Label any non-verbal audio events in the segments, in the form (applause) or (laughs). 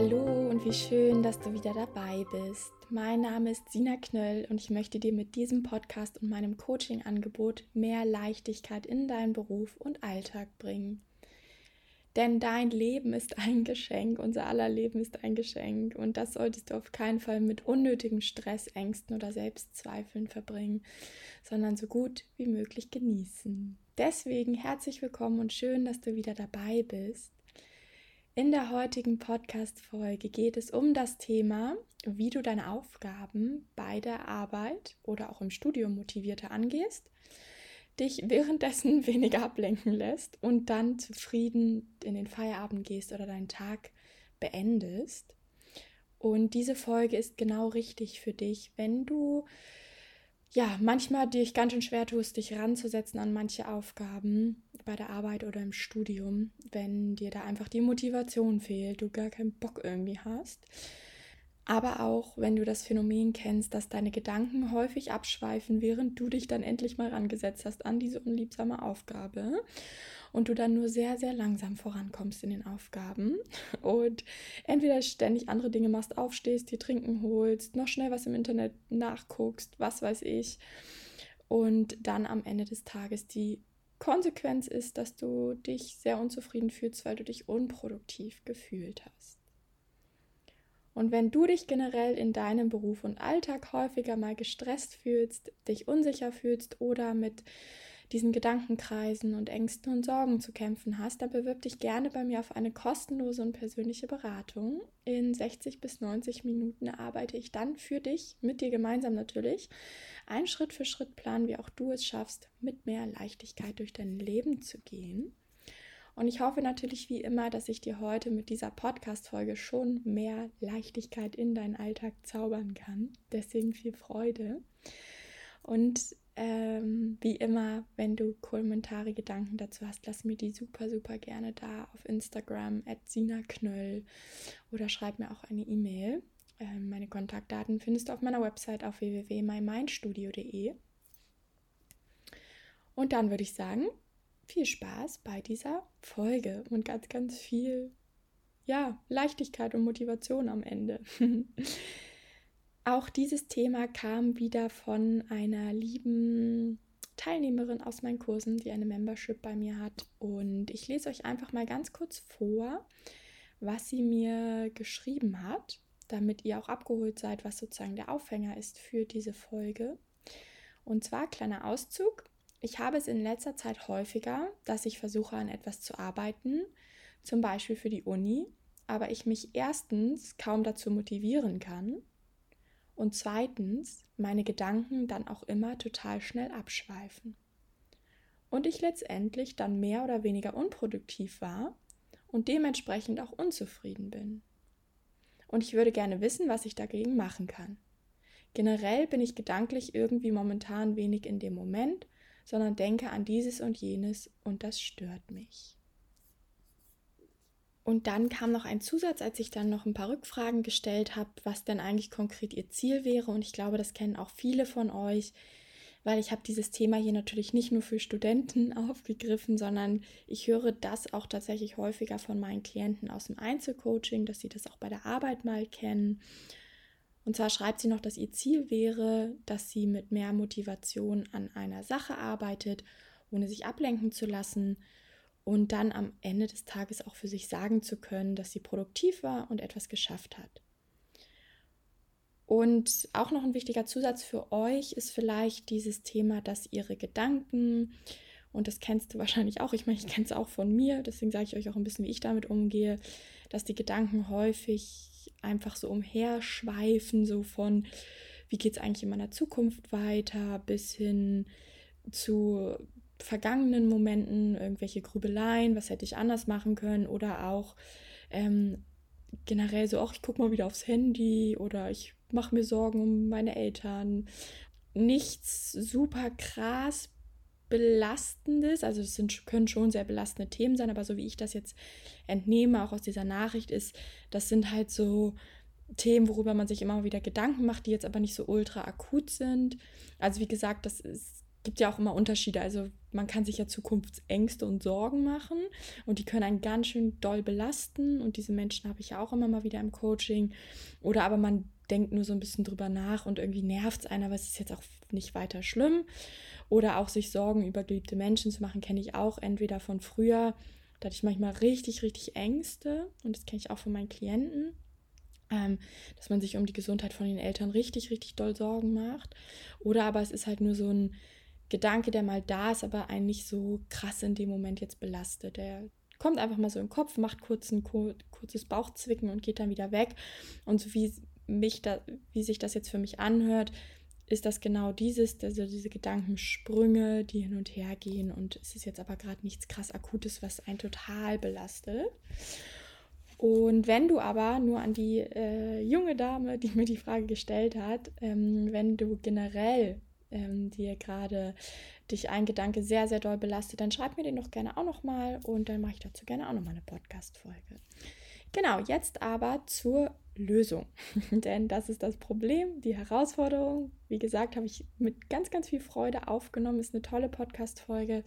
Hallo und wie schön, dass du wieder dabei bist. Mein Name ist Sina Knöll und ich möchte dir mit diesem Podcast und meinem Coaching-Angebot mehr Leichtigkeit in deinen Beruf und Alltag bringen. Denn dein Leben ist ein Geschenk, unser aller Leben ist ein Geschenk und das solltest du auf keinen Fall mit unnötigem Stress, Ängsten oder Selbstzweifeln verbringen, sondern so gut wie möglich genießen. Deswegen herzlich willkommen und schön, dass du wieder dabei bist. In der heutigen Podcast-Folge geht es um das Thema, wie du deine Aufgaben bei der Arbeit oder auch im Studium motivierter angehst, dich währenddessen (laughs) weniger ablenken lässt und dann zufrieden in den Feierabend gehst oder deinen Tag beendest. Und diese Folge ist genau richtig für dich, wenn du ja, manchmal dich ganz schön schwer tust, dich ranzusetzen an manche Aufgaben bei der Arbeit oder im Studium, wenn dir da einfach die Motivation fehlt, du gar keinen Bock irgendwie hast. Aber auch, wenn du das Phänomen kennst, dass deine Gedanken häufig abschweifen, während du dich dann endlich mal rangesetzt hast an diese unliebsame Aufgabe und du dann nur sehr, sehr langsam vorankommst in den Aufgaben und entweder ständig andere Dinge machst, aufstehst, dir Trinken holst, noch schnell was im Internet nachguckst, was weiß ich. Und dann am Ende des Tages die Konsequenz ist, dass du dich sehr unzufrieden fühlst, weil du dich unproduktiv gefühlt hast. Und wenn du dich generell in deinem Beruf und Alltag häufiger mal gestresst fühlst, dich unsicher fühlst oder mit diesen Gedankenkreisen und Ängsten und Sorgen zu kämpfen hast, dann bewirb dich gerne bei mir auf eine kostenlose und persönliche Beratung. In 60 bis 90 Minuten arbeite ich dann für dich, mit dir gemeinsam natürlich, einen Schritt für Schritt Plan, wie auch du es schaffst, mit mehr Leichtigkeit durch dein Leben zu gehen. Und ich hoffe natürlich wie immer, dass ich dir heute mit dieser Podcast-Folge schon mehr Leichtigkeit in deinen Alltag zaubern kann. Deswegen viel Freude. Und ähm, wie immer, wenn du Kommentare, Gedanken dazu hast, lass mir die super, super gerne da auf Instagram at Knöll oder schreib mir auch eine E-Mail. Ähm, meine Kontaktdaten findest du auf meiner Website auf www.mymindstudio.de. Und dann würde ich sagen, viel Spaß bei dieser Folge und ganz, ganz viel, ja, Leichtigkeit und Motivation am Ende. (laughs) Auch dieses Thema kam wieder von einer lieben Teilnehmerin aus meinen Kursen, die eine Membership bei mir hat. Und ich lese euch einfach mal ganz kurz vor, was sie mir geschrieben hat, damit ihr auch abgeholt seid, was sozusagen der Aufhänger ist für diese Folge. Und zwar kleiner Auszug. Ich habe es in letzter Zeit häufiger, dass ich versuche, an etwas zu arbeiten, zum Beispiel für die Uni, aber ich mich erstens kaum dazu motivieren kann und zweitens meine Gedanken dann auch immer total schnell abschweifen. Und ich letztendlich dann mehr oder weniger unproduktiv war und dementsprechend auch unzufrieden bin. Und ich würde gerne wissen, was ich dagegen machen kann. Generell bin ich gedanklich irgendwie momentan wenig in dem Moment, sondern denke an dieses und jenes und das stört mich. Und dann kam noch ein Zusatz, als ich dann noch ein paar Rückfragen gestellt habe, was denn eigentlich konkret ihr Ziel wäre. Und ich glaube, das kennen auch viele von euch, weil ich habe dieses Thema hier natürlich nicht nur für Studenten (laughs) aufgegriffen, sondern ich höre das auch tatsächlich häufiger von meinen Klienten aus dem Einzelcoaching, dass sie das auch bei der Arbeit mal kennen. Und zwar schreibt sie noch, dass ihr Ziel wäre, dass sie mit mehr Motivation an einer Sache arbeitet, ohne sich ablenken zu lassen und dann am Ende des Tages auch für sich sagen zu können, dass sie produktiv war und etwas geschafft hat. Und auch noch ein wichtiger Zusatz für euch ist vielleicht dieses Thema, dass ihre Gedanken, und das kennst du (laughs) wahrscheinlich auch, ich meine, ich kenne es auch von mir, deswegen sage ich euch auch ein bisschen, wie ich damit umgehe, dass die Gedanken häufig einfach so umherschweifen, so von, wie geht es eigentlich in meiner Zukunft weiter, bis hin zu vergangenen Momenten, irgendwelche Grübeleien, was hätte ich anders machen können oder auch ähm, generell so, ach, ich gucke mal wieder aufs Handy oder ich mache mir Sorgen um meine Eltern. Nichts super krass belastendes, also es sind, können schon sehr belastende Themen sein, aber so wie ich das jetzt entnehme, auch aus dieser Nachricht, ist, das sind halt so Themen, worüber man sich immer wieder Gedanken macht, die jetzt aber nicht so ultra akut sind. Also wie gesagt, das ist gibt ja auch immer Unterschiede. Also man kann sich ja Zukunftsängste und Sorgen machen und die können einen ganz schön doll belasten und diese Menschen habe ich ja auch immer mal wieder im Coaching. Oder aber man denkt nur so ein bisschen drüber nach und irgendwie nervt es einen, aber es ist jetzt auch nicht weiter schlimm. Oder auch sich Sorgen über geliebte Menschen zu machen, kenne ich auch entweder von früher, da hatte ich manchmal richtig, richtig Ängste und das kenne ich auch von meinen Klienten. Ähm, dass man sich um die Gesundheit von den Eltern richtig, richtig doll Sorgen macht. Oder aber es ist halt nur so ein Gedanke, der mal da ist, aber einen nicht so krass in dem Moment jetzt belastet. Der kommt einfach mal so im Kopf, macht kurz ein kurzes Bauchzwicken und geht dann wieder weg. Und so wie mich da, wie sich das jetzt für mich anhört, ist das genau dieses, also diese Gedankensprünge, die hin und her gehen und es ist jetzt aber gerade nichts krass Akutes, was einen total belastet. Und wenn du aber nur an die äh, junge Dame, die mir die Frage gestellt hat, ähm, wenn du generell ähm, dir gerade dich ein Gedanke sehr, sehr doll belastet, dann schreib mir den doch gerne auch nochmal und dann mache ich dazu gerne auch nochmal eine Podcast-Folge. Genau, jetzt aber zur Lösung. (laughs) Denn das ist das Problem, die Herausforderung. Wie gesagt, habe ich mit ganz, ganz viel Freude aufgenommen. Ist eine tolle Podcast-Folge.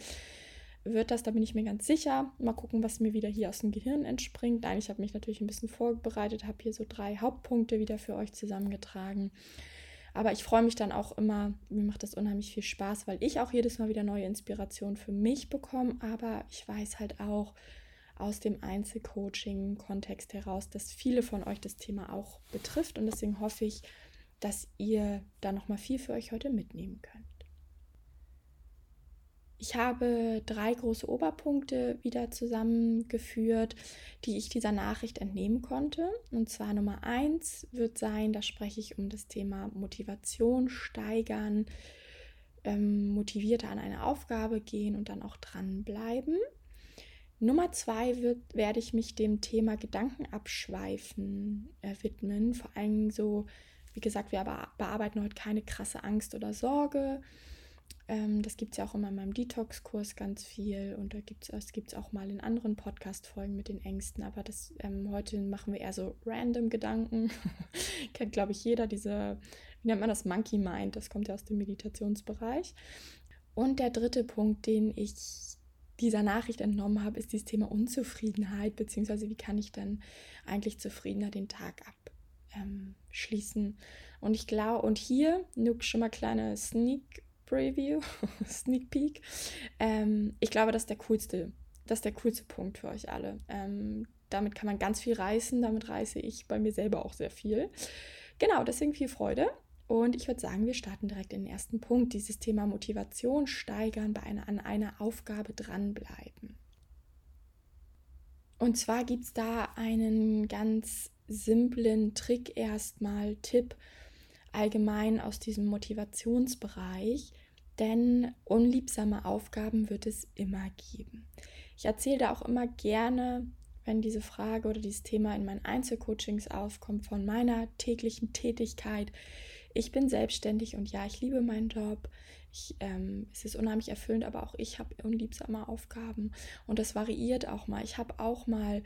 Wird das, da bin ich mir ganz sicher. Mal gucken, was mir wieder hier aus dem Gehirn entspringt. Nein, ich habe mich natürlich ein bisschen vorbereitet, habe hier so drei Hauptpunkte wieder für euch zusammengetragen. Aber ich freue mich dann auch immer, mir macht das unheimlich viel Spaß, weil ich auch jedes Mal wieder neue Inspirationen für mich bekomme. Aber ich weiß halt auch, aus dem Einzelcoaching-Kontext heraus, dass viele von euch das Thema auch betrifft und deswegen hoffe ich, dass ihr da noch mal viel für euch heute mitnehmen könnt. Ich habe drei große Oberpunkte wieder zusammengeführt, die ich dieser Nachricht entnehmen konnte. Und zwar Nummer eins wird sein, da spreche ich um das Thema Motivation steigern, ähm, motivierter an eine Aufgabe gehen und dann auch dranbleiben. Nummer zwei wird, werde ich mich dem Thema Gedankenabschweifen äh, widmen. Vor allem so, wie gesagt, wir bearbeiten heute keine krasse Angst oder Sorge. Ähm, das gibt es ja auch immer in meinem Detox-Kurs ganz viel und da gibt es gibt's auch mal in anderen Podcast-Folgen mit den Ängsten. Aber das ähm, heute machen wir eher so random Gedanken. (laughs) Kennt, glaube ich, jeder diese, wie nennt man das, Monkey Mind. Das kommt ja aus dem Meditationsbereich. Und der dritte Punkt, den ich dieser Nachricht entnommen habe, ist dieses Thema Unzufriedenheit, beziehungsweise wie kann ich dann eigentlich zufriedener den Tag abschließen. Ähm, und ich glaube, und hier nur schon mal kleine Sneak Preview, (laughs) Sneak Peek. Ähm, ich glaube, das ist der coolste, das ist der coolste Punkt für euch alle. Ähm, damit kann man ganz viel reißen, damit reiße ich bei mir selber auch sehr viel. Genau, deswegen viel Freude. Und ich würde sagen, wir starten direkt in den ersten Punkt, dieses Thema Motivation steigern, bei einer, an einer Aufgabe dranbleiben. Und zwar gibt es da einen ganz simplen Trick erstmal, Tipp allgemein aus diesem Motivationsbereich, denn unliebsame Aufgaben wird es immer geben. Ich erzähle da auch immer gerne, wenn diese Frage oder dieses Thema in meinen Einzelcoachings aufkommt, von meiner täglichen Tätigkeit, ich bin selbstständig und ja, ich liebe meinen Job. Ich, ähm, es ist unheimlich erfüllend, aber auch ich habe unliebsame Aufgaben und das variiert auch mal. Ich habe auch mal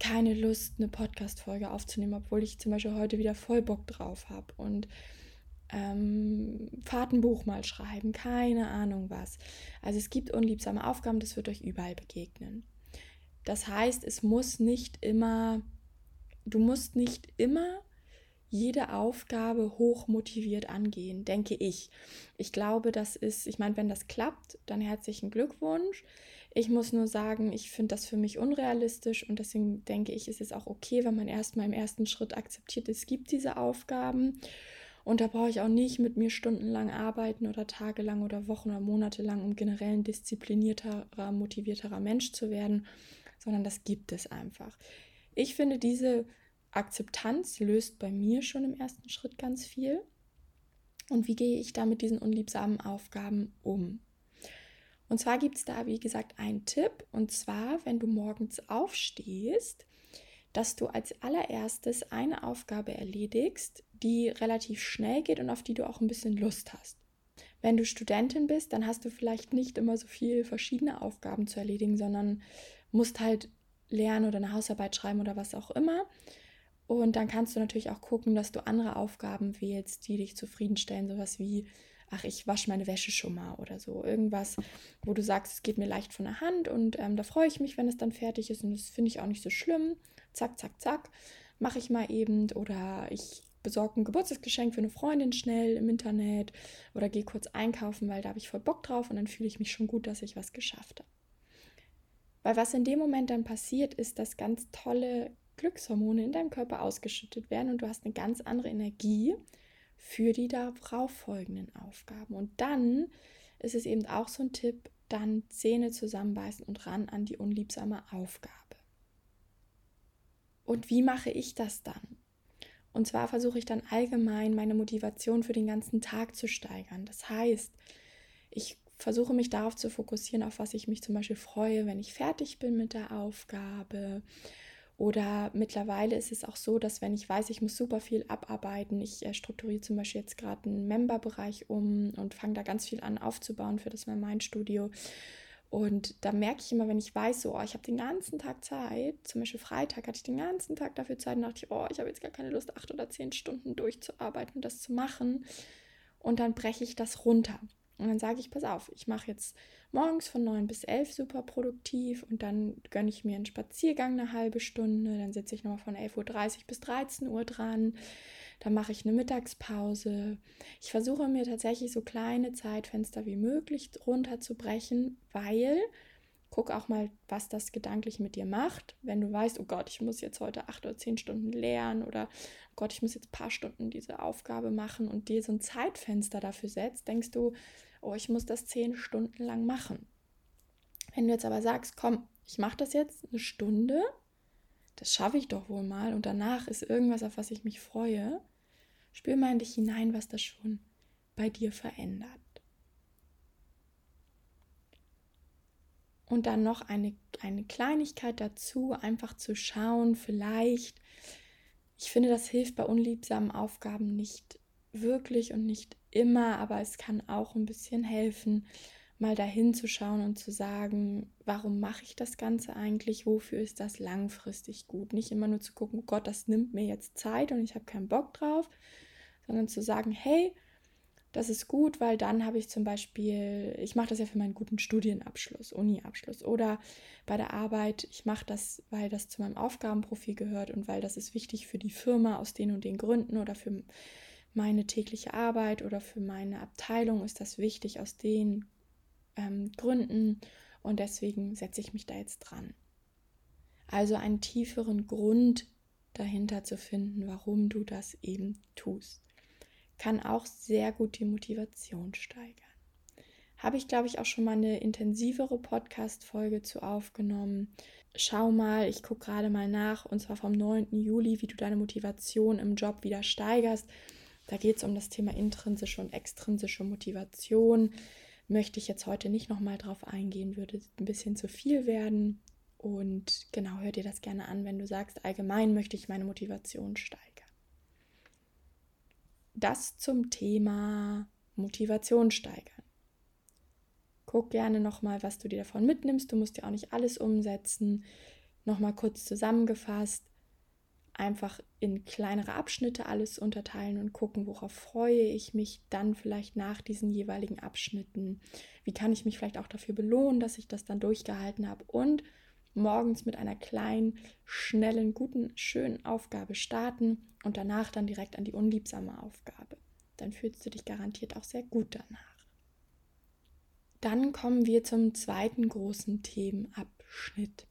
keine Lust, eine Podcast-Folge aufzunehmen, obwohl ich zum Beispiel heute wieder voll Bock drauf habe und ähm, Fahrtenbuch mal schreiben, keine Ahnung was. Also es gibt unliebsame Aufgaben, das wird euch überall begegnen. Das heißt, es muss nicht immer, du musst nicht immer jede Aufgabe hoch motiviert angehen, denke ich. Ich glaube, das ist, ich meine, wenn das klappt, dann herzlichen Glückwunsch. Ich muss nur sagen, ich finde das für mich unrealistisch und deswegen denke ich, ist es auch okay, wenn man erstmal im ersten Schritt akzeptiert, es gibt diese Aufgaben. Und da brauche ich auch nicht mit mir stundenlang arbeiten oder tagelang oder Wochen oder Monate lang, um generell ein disziplinierterer, motivierterer Mensch zu werden, sondern das gibt es einfach. Ich finde diese Akzeptanz löst bei mir schon im ersten Schritt ganz viel. Und wie gehe ich da mit diesen unliebsamen Aufgaben um? Und zwar gibt es da, wie gesagt, einen Tipp. Und zwar, wenn du morgens aufstehst, dass du als allererstes eine Aufgabe erledigst, die relativ schnell geht und auf die du auch ein bisschen Lust hast. Wenn du Studentin bist, dann hast du vielleicht nicht immer so viele verschiedene Aufgaben zu erledigen, sondern musst halt lernen oder eine Hausarbeit schreiben oder was auch immer. Und dann kannst du natürlich auch gucken, dass du andere Aufgaben wählst, die dich zufriedenstellen, sowas wie ach, ich wasche meine Wäsche schon mal oder so. Irgendwas, wo du sagst, es geht mir leicht von der Hand und ähm, da freue ich mich, wenn es dann fertig ist und das finde ich auch nicht so schlimm. Zack, zack, zack, mache ich mal eben oder ich besorge ein Geburtstagsgeschenk für eine Freundin schnell im Internet oder gehe kurz einkaufen, weil da habe ich voll Bock drauf und dann fühle ich mich schon gut, dass ich was geschafft habe. Weil was in dem Moment dann passiert, ist, dass ganz tolle Glückshormone in deinem Körper ausgeschüttet werden und du hast eine ganz andere Energie für die darauf folgenden Aufgaben. Und dann ist es eben auch so ein Tipp, dann Zähne zusammenbeißen und ran an die unliebsame Aufgabe. Und wie mache ich das dann? Und zwar versuche ich dann allgemein meine Motivation für den ganzen Tag zu steigern. Das heißt, ich versuche mich darauf zu fokussieren, auf was ich mich zum Beispiel freue, wenn ich fertig bin mit der Aufgabe oder mittlerweile ist es auch so, dass wenn ich weiß, ich muss super viel abarbeiten, ich äh, strukturiere zum Beispiel jetzt gerade einen Member-Bereich um und fange da ganz viel an aufzubauen für das mein Studio. Und da merke ich immer, wenn ich weiß, so, oh, ich habe den ganzen Tag Zeit, zum Beispiel Freitag hatte ich den ganzen Tag dafür Zeit und dachte ich, oh, ich habe jetzt gar keine Lust, acht oder zehn Stunden durchzuarbeiten und das zu machen. Und dann breche ich das runter. Und dann sage ich, pass auf, ich mache jetzt morgens von 9 bis 11 super produktiv und dann gönne ich mir einen Spaziergang eine halbe Stunde, dann sitze ich nochmal von 11.30 Uhr bis 13 Uhr dran, dann mache ich eine Mittagspause. Ich versuche mir tatsächlich so kleine Zeitfenster wie möglich runterzubrechen, weil guck auch mal, was das gedanklich mit dir macht. Wenn du weißt, oh Gott, ich muss jetzt heute acht oder zehn Stunden lernen oder oh Gott, ich muss jetzt ein paar Stunden diese Aufgabe machen und dir so ein Zeitfenster dafür setzt, denkst du, oh, ich muss das zehn Stunden lang machen. Wenn du jetzt aber sagst, komm, ich mache das jetzt eine Stunde, das schaffe ich doch wohl mal und danach ist irgendwas, auf was ich mich freue, spür mal in dich hinein, was das schon bei dir verändert. Und dann noch eine, eine Kleinigkeit dazu, einfach zu schauen, vielleicht, ich finde, das hilft bei unliebsamen Aufgaben nicht wirklich und nicht immer, aber es kann auch ein bisschen helfen, mal dahin zu schauen und zu sagen, warum mache ich das Ganze eigentlich? Wofür ist das langfristig gut? Nicht immer nur zu gucken, oh Gott, das nimmt mir jetzt Zeit und ich habe keinen Bock drauf, sondern zu sagen, hey, das ist gut, weil dann habe ich zum Beispiel, ich mache das ja für meinen guten Studienabschluss, Uni-Abschluss oder bei der Arbeit, ich mache das, weil das zu meinem Aufgabenprofil gehört und weil das ist wichtig für die Firma aus den und den Gründen oder für meine tägliche Arbeit oder für meine Abteilung ist das wichtig aus den ähm, Gründen und deswegen setze ich mich da jetzt dran. Also einen tieferen Grund dahinter zu finden, warum du das eben tust, kann auch sehr gut die Motivation steigern. Habe ich, glaube ich, auch schon mal eine intensivere Podcast-Folge zu aufgenommen. Schau mal, ich gucke gerade mal nach, und zwar vom 9. Juli, wie du deine Motivation im Job wieder steigerst. Da geht es um das Thema intrinsische und extrinsische Motivation. Möchte ich jetzt heute nicht nochmal drauf eingehen, würde ein bisschen zu viel werden. Und genau, hör dir das gerne an, wenn du sagst, allgemein möchte ich meine Motivation steigern. Das zum Thema Motivation steigern. Guck gerne nochmal, was du dir davon mitnimmst. Du musst ja auch nicht alles umsetzen. Nochmal kurz zusammengefasst einfach in kleinere Abschnitte alles unterteilen und gucken, worauf freue ich mich dann vielleicht nach diesen jeweiligen Abschnitten. Wie kann ich mich vielleicht auch dafür belohnen, dass ich das dann durchgehalten habe und morgens mit einer kleinen, schnellen, guten, schönen Aufgabe starten und danach dann direkt an die unliebsame Aufgabe. Dann fühlst du dich garantiert auch sehr gut danach. Dann kommen wir zum zweiten großen Themenabschnitt.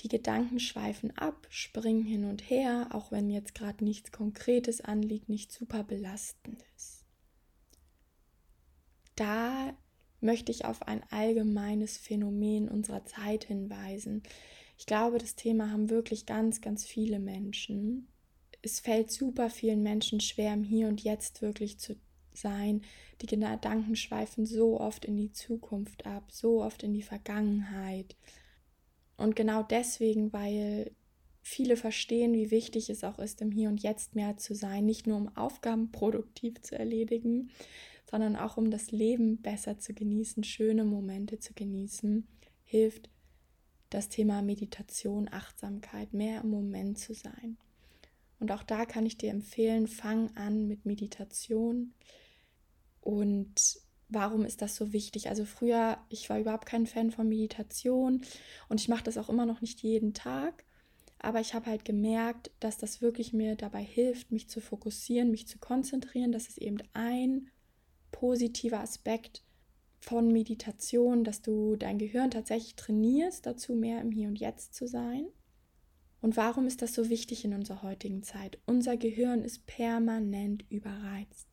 Die Gedanken schweifen ab, springen hin und her, auch wenn jetzt gerade nichts Konkretes anliegt, nichts super belastendes. Da möchte ich auf ein allgemeines Phänomen unserer Zeit hinweisen. Ich glaube, das Thema haben wirklich ganz, ganz viele Menschen. Es fällt super vielen Menschen schwer, im Hier und Jetzt wirklich zu sein. Die Gedanken schweifen so oft in die Zukunft ab, so oft in die Vergangenheit. Und genau deswegen, weil viele verstehen, wie wichtig es auch ist, im Hier und Jetzt mehr zu sein, nicht nur um Aufgaben produktiv zu erledigen, sondern auch um das Leben besser zu genießen, schöne Momente zu genießen, hilft das Thema Meditation, Achtsamkeit, mehr im Moment zu sein. Und auch da kann ich dir empfehlen, fang an mit Meditation. Und warum ist das so wichtig? Also früher, ich war überhaupt kein Fan von Meditation und ich mache das auch immer noch nicht jeden Tag. Aber ich habe halt gemerkt, dass das wirklich mir dabei hilft, mich zu fokussieren, mich zu konzentrieren. Das ist eben ein positiver Aspekt von Meditation, dass du dein Gehirn tatsächlich trainierst, dazu mehr im Hier und Jetzt zu sein. Und warum ist das so wichtig in unserer heutigen Zeit? Unser Gehirn ist permanent überreizt.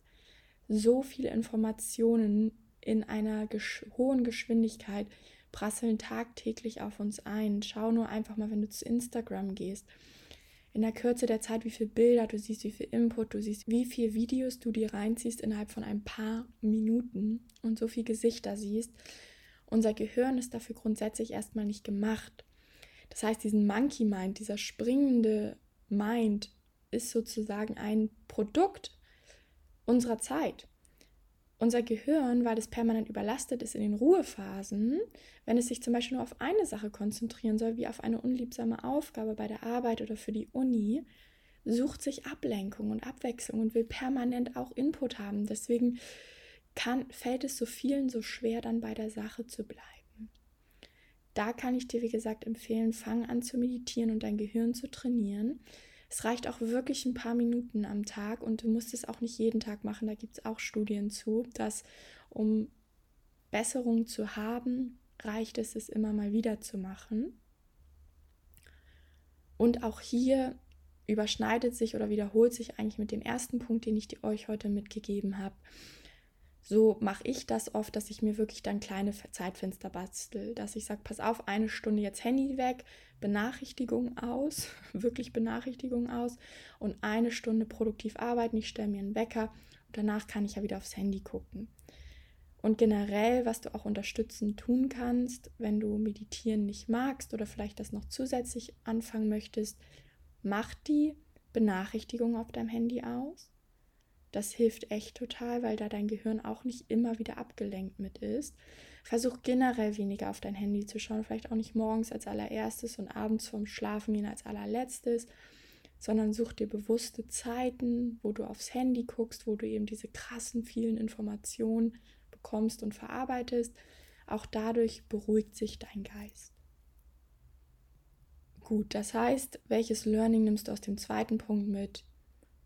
So viele Informationen in einer gesch hohen Geschwindigkeit prasseln tagtäglich auf uns ein. Schau nur einfach mal, wenn du zu Instagram gehst. In der Kürze der Zeit, wie viele Bilder du siehst, wie viel Input du siehst, wie viele Videos du dir reinziehst innerhalb von ein paar Minuten und so viele Gesichter siehst. Unser Gehirn ist dafür grundsätzlich erstmal nicht gemacht. Das heißt, diesen Monkey Mind, dieser springende Mind, ist sozusagen ein Produkt unserer Zeit. Unser Gehirn, weil es permanent überlastet ist in den Ruhephasen, wenn es sich zum Beispiel nur auf eine Sache konzentrieren soll, wie auf eine unliebsame Aufgabe bei der Arbeit oder für die Uni, sucht sich Ablenkung und Abwechslung und will permanent auch Input haben. Deswegen kann, fällt es so vielen so schwer, dann bei der Sache zu bleiben. Da kann ich dir, wie gesagt, empfehlen, fang an zu meditieren und dein Gehirn zu trainieren. Es reicht auch wirklich ein paar Minuten am Tag und du musst es auch nicht jeden Tag machen. Da gibt es auch Studien zu, dass um Besserung zu haben, reicht es, es immer mal wieder zu machen. Und auch hier überschneidet sich oder wiederholt sich eigentlich mit dem ersten Punkt, den ich euch heute mitgegeben habe so mache ich das oft, dass ich mir wirklich dann kleine Zeitfenster bastel, dass ich sage, pass auf, eine Stunde jetzt Handy weg, Benachrichtigung aus, (laughs) wirklich Benachrichtigung aus und eine Stunde produktiv arbeiten. Ich stelle mir einen Wecker und danach kann ich ja wieder aufs Handy gucken. Und generell, was du auch unterstützend tun kannst, wenn du meditieren nicht magst oder vielleicht das noch zusätzlich anfangen möchtest, mach die Benachrichtigung auf deinem Handy aus das hilft echt total, weil da dein Gehirn auch nicht immer wieder abgelenkt mit ist. Versuch generell weniger auf dein Handy zu schauen, vielleicht auch nicht morgens als allererstes und abends vorm Schlafengehen als allerletztes, sondern such dir bewusste Zeiten, wo du aufs Handy guckst, wo du eben diese krassen vielen Informationen bekommst und verarbeitest. Auch dadurch beruhigt sich dein Geist. Gut, das heißt, welches Learning nimmst du aus dem zweiten Punkt mit?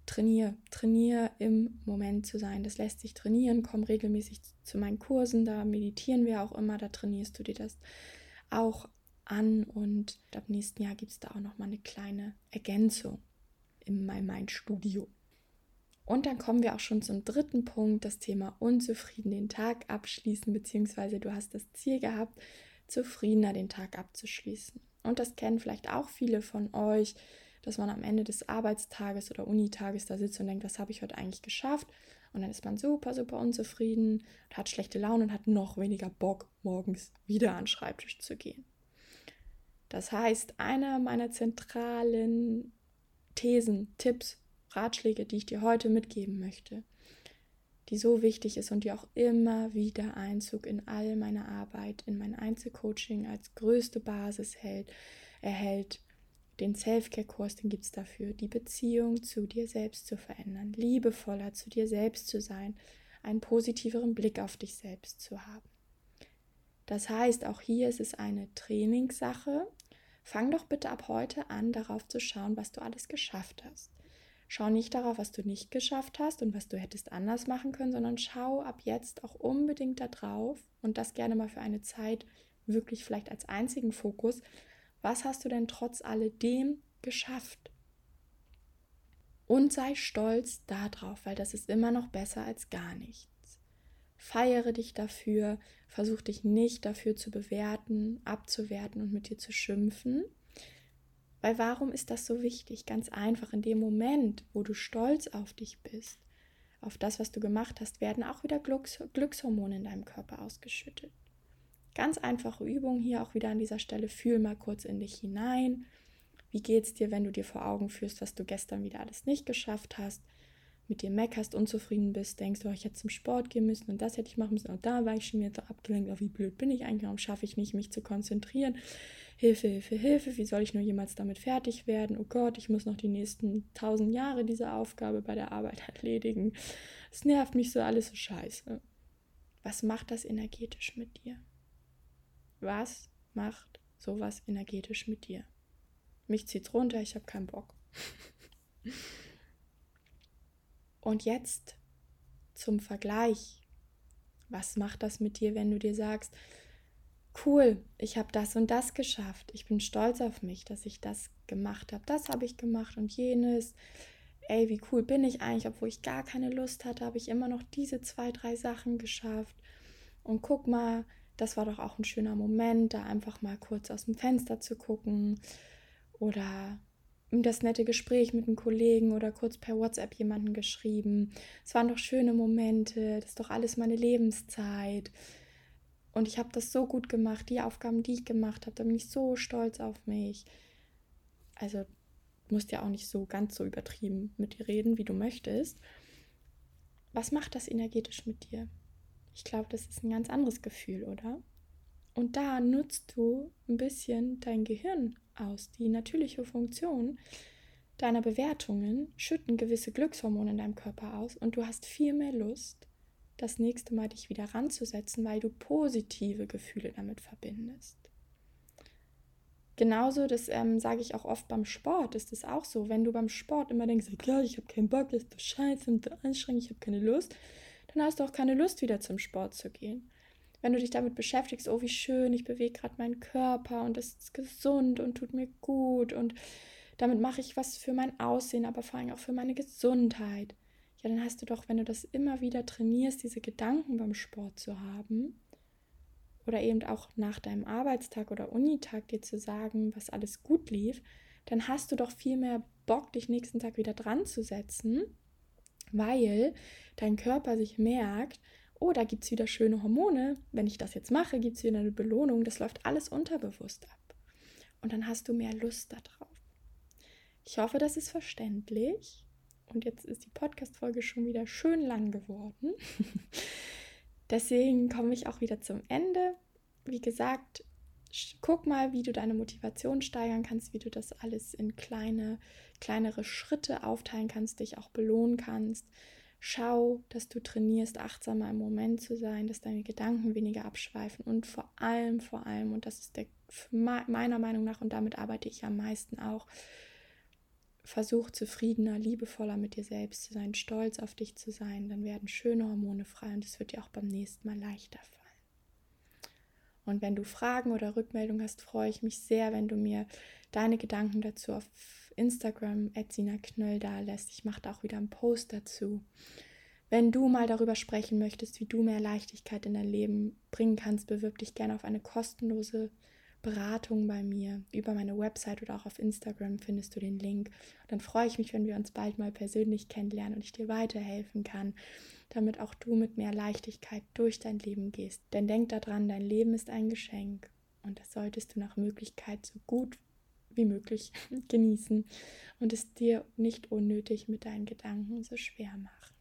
Trainiere, trainiere im Moment zu sein. Das lässt sich trainieren. Komm regelmäßig zu meinen Kursen, da meditieren wir auch immer, da trainierst du dir das auch an und ab nächsten Jahr gibt es da auch noch mal eine kleine Ergänzung in meinem Studio. Und dann kommen wir auch schon zum dritten Punkt, das Thema unzufrieden den Tag abschließen, beziehungsweise du hast das Ziel gehabt, zufriedener den Tag abzuschließen. Und das kennen vielleicht auch viele von euch, dass man am Ende des Arbeitstages oder Unitages da sitzt und denkt, was habe ich heute eigentlich geschafft? Und dann ist man super, super unzufrieden und hat schlechte Laune und hat noch weniger Bock, morgens wieder an den Schreibtisch zu gehen. Das heißt, einer meiner zentralen Thesen, Tipps, Ratschläge, die ich dir heute mitgeben möchte, die so wichtig ist und die auch immer wieder Einzug in all meine Arbeit, in mein Einzelcoaching als größte Basis hält, erhält, den Self-Care-Kurs, den gibt es dafür, die Beziehung zu dir selbst zu verändern, liebevoller zu dir selbst zu sein, einen positiveren Blick auf dich selbst zu haben. Das heißt, auch hier ist es eine Trainingssache. Fang doch bitte ab heute an, darauf zu schauen, was du alles geschafft hast. Schau nicht darauf, was du nicht geschafft hast und was du hättest anders machen können, sondern schau ab jetzt auch unbedingt darauf und das gerne mal für eine Zeit wirklich vielleicht als einzigen Fokus, was hast du denn trotz alledem geschafft? Und sei stolz darauf, weil das ist immer noch besser als gar nichts. Feiere dich dafür, versuch dich nicht dafür zu bewerten, abzuwerten und mit dir zu schimpfen. Weil warum ist das so wichtig? Ganz einfach, in dem Moment, wo du stolz auf dich bist, auf das, was du gemacht hast, werden auch wieder Glücks Glückshormone in deinem Körper ausgeschüttet. Ganz einfache Übung hier auch wieder an dieser Stelle. Fühl mal kurz in dich hinein. Wie geht es dir, wenn du dir vor Augen führst, was du gestern wieder alles nicht geschafft hast? mit dir meckerst, unzufrieden bist, denkst, oh, ich hätte zum Sport gehen müssen und das hätte ich machen müssen und da war ich schon wieder so abgelenkt, oh, wie blöd bin ich eigentlich, warum schaffe ich nicht, mich zu konzentrieren. Hilfe, Hilfe, Hilfe, wie soll ich nur jemals damit fertig werden? Oh Gott, ich muss noch die nächsten tausend Jahre diese Aufgabe bei der Arbeit (laughs) erledigen. Es nervt mich so alles so scheiße. Was macht das energetisch mit dir? Was macht sowas energetisch mit dir? Mich zieht's runter, ich habe keinen Bock. (laughs) Und jetzt zum Vergleich. Was macht das mit dir, wenn du dir sagst, cool, ich habe das und das geschafft. Ich bin stolz auf mich, dass ich das gemacht habe. Das habe ich gemacht und jenes. Ey, wie cool bin ich eigentlich, obwohl ich gar keine Lust hatte, habe ich immer noch diese zwei, drei Sachen geschafft. Und guck mal, das war doch auch ein schöner Moment, da einfach mal kurz aus dem Fenster zu gucken oder das nette Gespräch mit einem Kollegen oder kurz per WhatsApp jemanden geschrieben. Es waren doch schöne Momente, das ist doch alles meine Lebenszeit. Und ich habe das so gut gemacht, die Aufgaben, die ich gemacht habe, da bin ich so stolz auf mich. Also musst ja auch nicht so ganz so übertrieben mit dir reden, wie du möchtest. Was macht das energetisch mit dir? Ich glaube, das ist ein ganz anderes Gefühl, oder? Und da nutzt du ein bisschen dein Gehirn aus. Die natürliche Funktion deiner Bewertungen schütten gewisse Glückshormone in deinem Körper aus und du hast viel mehr Lust, das nächste Mal dich wieder ranzusetzen, weil du positive Gefühle damit verbindest. Genauso, das ähm, sage ich auch oft beim Sport, ist es auch so. Wenn du beim Sport immer denkst, ja, ich habe keinen Bock, das ist doch scheiße und anstrengend, ich habe keine Lust, dann hast du auch keine Lust, wieder zum Sport zu gehen. Wenn du dich damit beschäftigst, oh, wie schön, ich bewege gerade meinen Körper und es ist gesund und tut mir gut und damit mache ich was für mein Aussehen, aber vor allem auch für meine Gesundheit. Ja, dann hast du doch, wenn du das immer wieder trainierst, diese Gedanken beim Sport zu haben oder eben auch nach deinem Arbeitstag oder Unitag dir zu sagen, was alles gut lief, dann hast du doch viel mehr Bock, dich nächsten Tag wieder dran zu setzen weil dein Körper sich merkt, oh, da gibt es wieder schöne Hormone. Wenn ich das jetzt mache, gibt es wieder eine Belohnung. Das läuft alles unterbewusst ab. Und dann hast du mehr Lust darauf. Ich hoffe, das ist verständlich. Und jetzt ist die Podcast-Folge schon wieder schön lang geworden. (laughs) Deswegen komme ich auch wieder zum Ende. Wie gesagt, guck mal, wie du deine Motivation steigern kannst, wie du das alles in kleine, kleinere Schritte aufteilen kannst, dich auch belohnen kannst. Schau, dass du trainierst, achtsamer im Moment zu sein, dass deine Gedanken weniger abschweifen und vor allem, vor allem, und das ist der, meiner Meinung nach, und damit arbeite ich am meisten auch, versuch zufriedener, liebevoller mit dir selbst zu sein, stolz auf dich zu sein, dann werden schöne Hormone frei und es wird dir auch beim nächsten Mal leichter fallen. Und wenn du Fragen oder Rückmeldungen hast, freue ich mich sehr, wenn du mir deine Gedanken dazu auf Instagram Knöll da lässt. Ich mache da auch wieder einen Post dazu. Wenn du mal darüber sprechen möchtest, wie du mehr Leichtigkeit in dein Leben bringen kannst, bewirb dich gerne auf eine kostenlose Beratung bei mir. Über meine Website oder auch auf Instagram findest du den Link. Dann freue ich mich, wenn wir uns bald mal persönlich kennenlernen und ich dir weiterhelfen kann, damit auch du mit mehr Leichtigkeit durch dein Leben gehst. Denn denk daran, dein Leben ist ein Geschenk und das solltest du nach Möglichkeit so gut wie möglich (laughs) genießen und es dir nicht unnötig mit deinen Gedanken so schwer machen.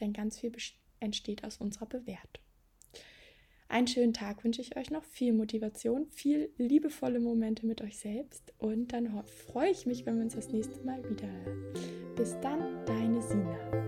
Denn ganz viel entsteht aus unserer Bewertung. Einen schönen Tag wünsche ich euch noch, viel Motivation, viel liebevolle Momente mit euch selbst und dann freue ich mich, wenn wir uns das nächste Mal wieder hören. Bis dann, deine Sina.